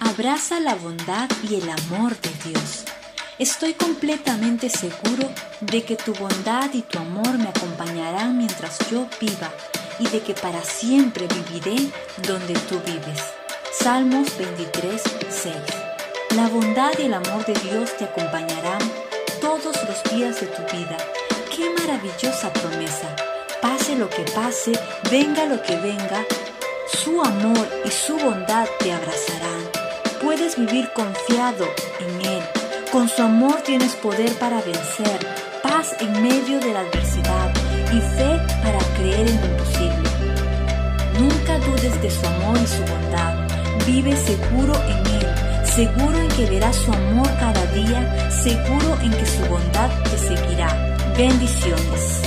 Abraza la bondad y el amor de Dios. Estoy completamente seguro de que tu bondad y tu amor me acompañarán mientras yo viva y de que para siempre viviré donde tú vives. Salmos 23, 6. La bondad y el amor de Dios te acompañarán todos los días de tu vida. ¡Qué maravillosa promesa! Pase lo que pase, venga lo que venga, su amor y su bondad te abrazarán vivir confiado en Él. Con su amor tienes poder para vencer, paz en medio de la adversidad y fe para creer en lo imposible. Nunca dudes de su amor y su bondad. Vive seguro en Él, seguro en que verás su amor cada día, seguro en que su bondad te seguirá. Bendiciones.